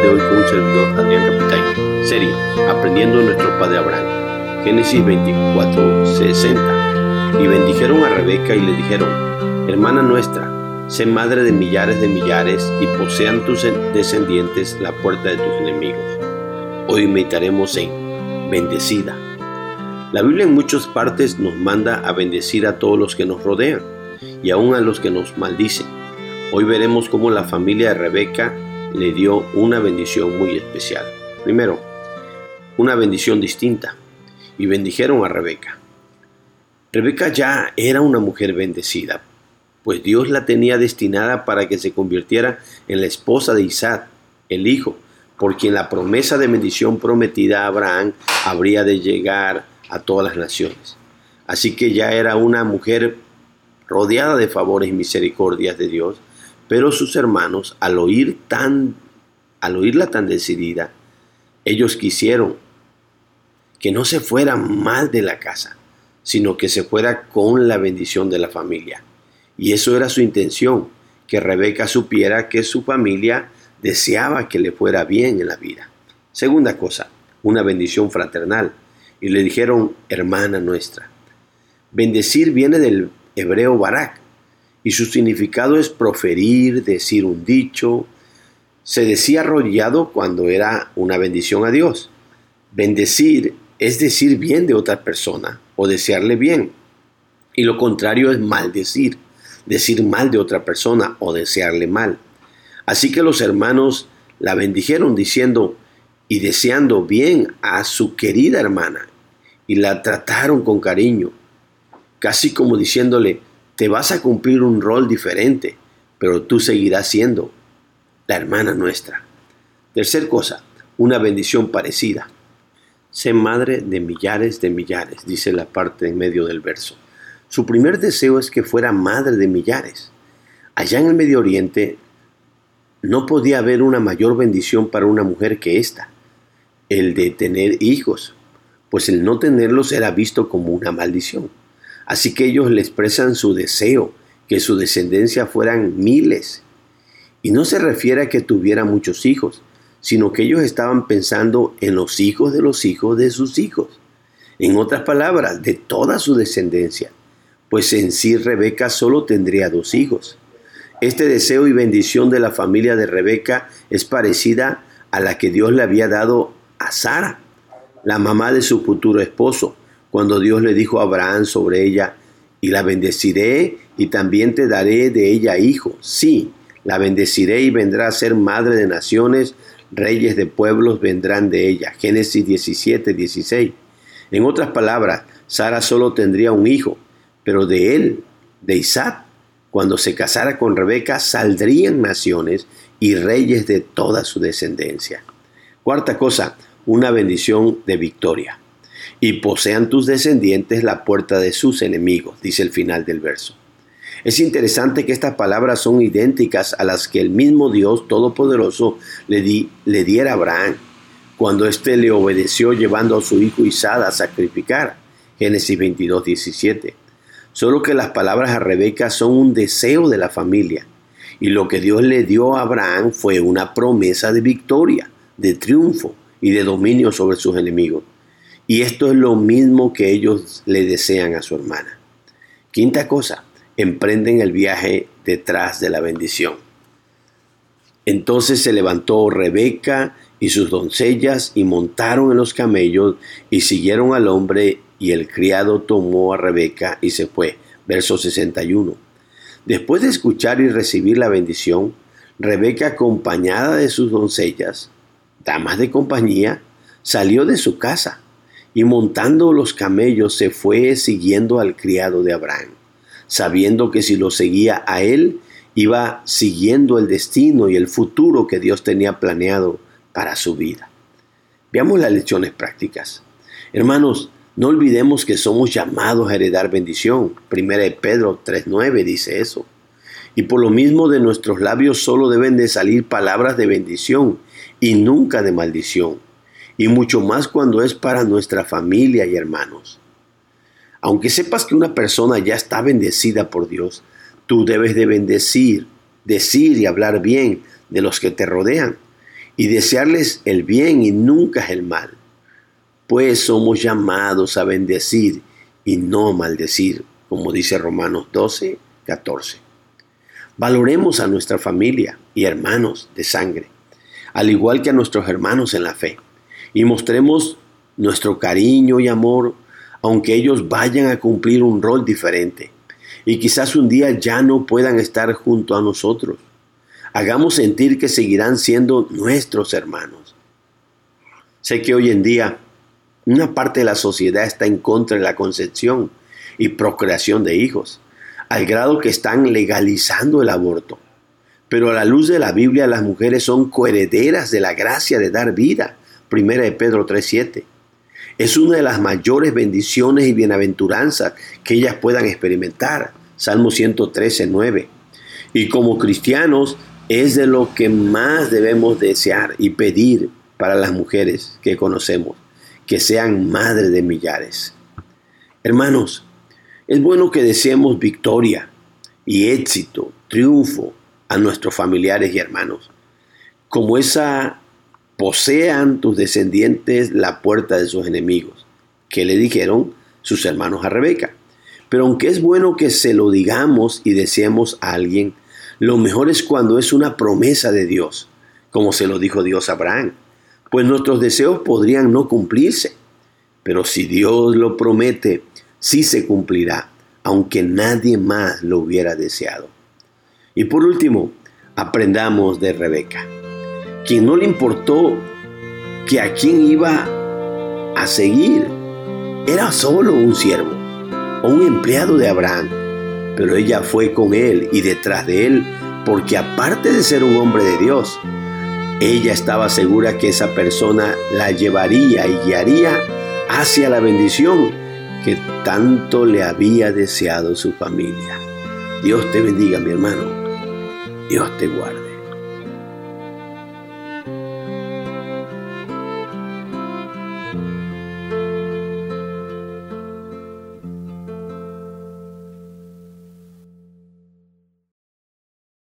servidor Adrián Capitán. Serie Aprendiendo nuestro Padre Abraham. Génesis 24, 60. Y bendijeron a Rebeca y le dijeron, Hermana nuestra, sé madre de millares de millares y posean tus descendientes la puerta de tus enemigos. Hoy meditaremos en bendecida. La Biblia en muchas partes nos manda a bendecir a todos los que nos rodean y aún a los que nos maldicen. Hoy veremos cómo la familia de Rebeca le dio una bendición muy especial. Primero, una bendición distinta. Y bendijeron a Rebeca. Rebeca ya era una mujer bendecida, pues Dios la tenía destinada para que se convirtiera en la esposa de Isaac, el hijo, por quien la promesa de bendición prometida a Abraham habría de llegar a todas las naciones. Así que ya era una mujer rodeada de favores y misericordias de Dios, pero sus hermanos, al oír tan, al oírla tan decidida, ellos quisieron que no se fuera mal de la casa, sino que se fuera con la bendición de la familia. Y eso era su intención, que Rebeca supiera que su familia deseaba que le fuera bien en la vida. Segunda cosa, una bendición fraternal. Y le dijeron, hermana nuestra. Bendecir viene del hebreo barak, y su significado es proferir, decir un dicho. Se decía arrollado cuando era una bendición a Dios. Bendecir es decir bien de otra persona o desearle bien. Y lo contrario es maldecir, decir mal de otra persona o desearle mal. Así que los hermanos la bendijeron diciendo y deseando bien a su querida hermana y la trataron con cariño, casi como diciéndole, te vas a cumplir un rol diferente, pero tú seguirás siendo la hermana nuestra. Tercer cosa, una bendición parecida. Sé madre de millares de millares, dice la parte en medio del verso. Su primer deseo es que fuera madre de millares. Allá en el Medio Oriente no podía haber una mayor bendición para una mujer que esta, el de tener hijos, pues el no tenerlos era visto como una maldición. Así que ellos le expresan su deseo, que su descendencia fueran miles. Y no se refiere a que tuviera muchos hijos, sino que ellos estaban pensando en los hijos de los hijos de sus hijos. En otras palabras, de toda su descendencia, pues en sí Rebeca solo tendría dos hijos. Este deseo y bendición de la familia de Rebeca es parecida a la que Dios le había dado a Sara, la mamá de su futuro esposo, cuando Dios le dijo a Abraham sobre ella, y la bendeciré y también te daré de ella hijo. Sí, la bendeciré y vendrá a ser madre de naciones, reyes de pueblos vendrán de ella. Génesis 17, 16. En otras palabras, Sara solo tendría un hijo, pero de él, de Isaac, cuando se casara con Rebeca, saldrían naciones y reyes de toda su descendencia. Cuarta cosa, una bendición de victoria y posean tus descendientes la puerta de sus enemigos, dice el final del verso. Es interesante que estas palabras son idénticas a las que el mismo Dios Todopoderoso le, le diera a Abraham cuando éste le obedeció llevando a su hijo Isaac a sacrificar. Génesis 22, 17. Solo que las palabras a Rebeca son un deseo de la familia y lo que Dios le dio a Abraham fue una promesa de victoria, de triunfo y de dominio sobre sus enemigos. Y esto es lo mismo que ellos le desean a su hermana. Quinta cosa, emprenden el viaje detrás de la bendición. Entonces se levantó Rebeca y sus doncellas y montaron en los camellos y siguieron al hombre y el criado tomó a Rebeca y se fue. Verso 61. Después de escuchar y recibir la bendición, Rebeca acompañada de sus doncellas, damas de compañía, salió de su casa y montando los camellos se fue siguiendo al criado de Abraham, sabiendo que si lo seguía a él, iba siguiendo el destino y el futuro que Dios tenía planeado para su vida. Veamos las lecciones prácticas. Hermanos, no olvidemos que somos llamados a heredar bendición. Primera de Pedro 3.9 dice eso. Y por lo mismo de nuestros labios solo deben de salir palabras de bendición y nunca de maldición y mucho más cuando es para nuestra familia y hermanos. Aunque sepas que una persona ya está bendecida por Dios, tú debes de bendecir, decir y hablar bien de los que te rodean. y desearles el bien y nunca el mal, pues somos llamados a bendecir y no maldecir, como dice Romanos 12, 14. Valoremos a nuestra familia y hermanos de sangre, al igual que a nuestros hermanos en la fe, y mostremos nuestro cariño y amor, aunque ellos vayan a cumplir un rol diferente, y quizás un día ya no puedan estar junto a nosotros. Hagamos sentir que seguirán siendo nuestros hermanos. Sé que hoy en día una parte de la sociedad está en contra de la concepción y procreación de hijos, al grado que están legalizando el aborto. Pero a la luz de la Biblia las mujeres son coherederas de la gracia de dar vida. Primera de Pedro 3:7. Es una de las mayores bendiciones y bienaventuranzas que ellas puedan experimentar. Salmo 113:9. Y como cristianos es de lo que más debemos desear y pedir para las mujeres que conocemos que sean madre de millares. Hermanos, es bueno que deseemos victoria y éxito, triunfo a nuestros familiares y hermanos. Como esa posean tus descendientes la puerta de sus enemigos, que le dijeron sus hermanos a Rebeca. Pero aunque es bueno que se lo digamos y deseemos a alguien, lo mejor es cuando es una promesa de Dios, como se lo dijo Dios a Abraham pues nuestros deseos podrían no cumplirse. Pero si Dios lo promete, sí se cumplirá, aunque nadie más lo hubiera deseado. Y por último, aprendamos de Rebeca, quien no le importó que a quién iba a seguir. Era solo un siervo o un empleado de Abraham, pero ella fue con él y detrás de él, porque aparte de ser un hombre de Dios, ella estaba segura que esa persona la llevaría y guiaría hacia la bendición que tanto le había deseado su familia. Dios te bendiga, mi hermano. Dios te guarde.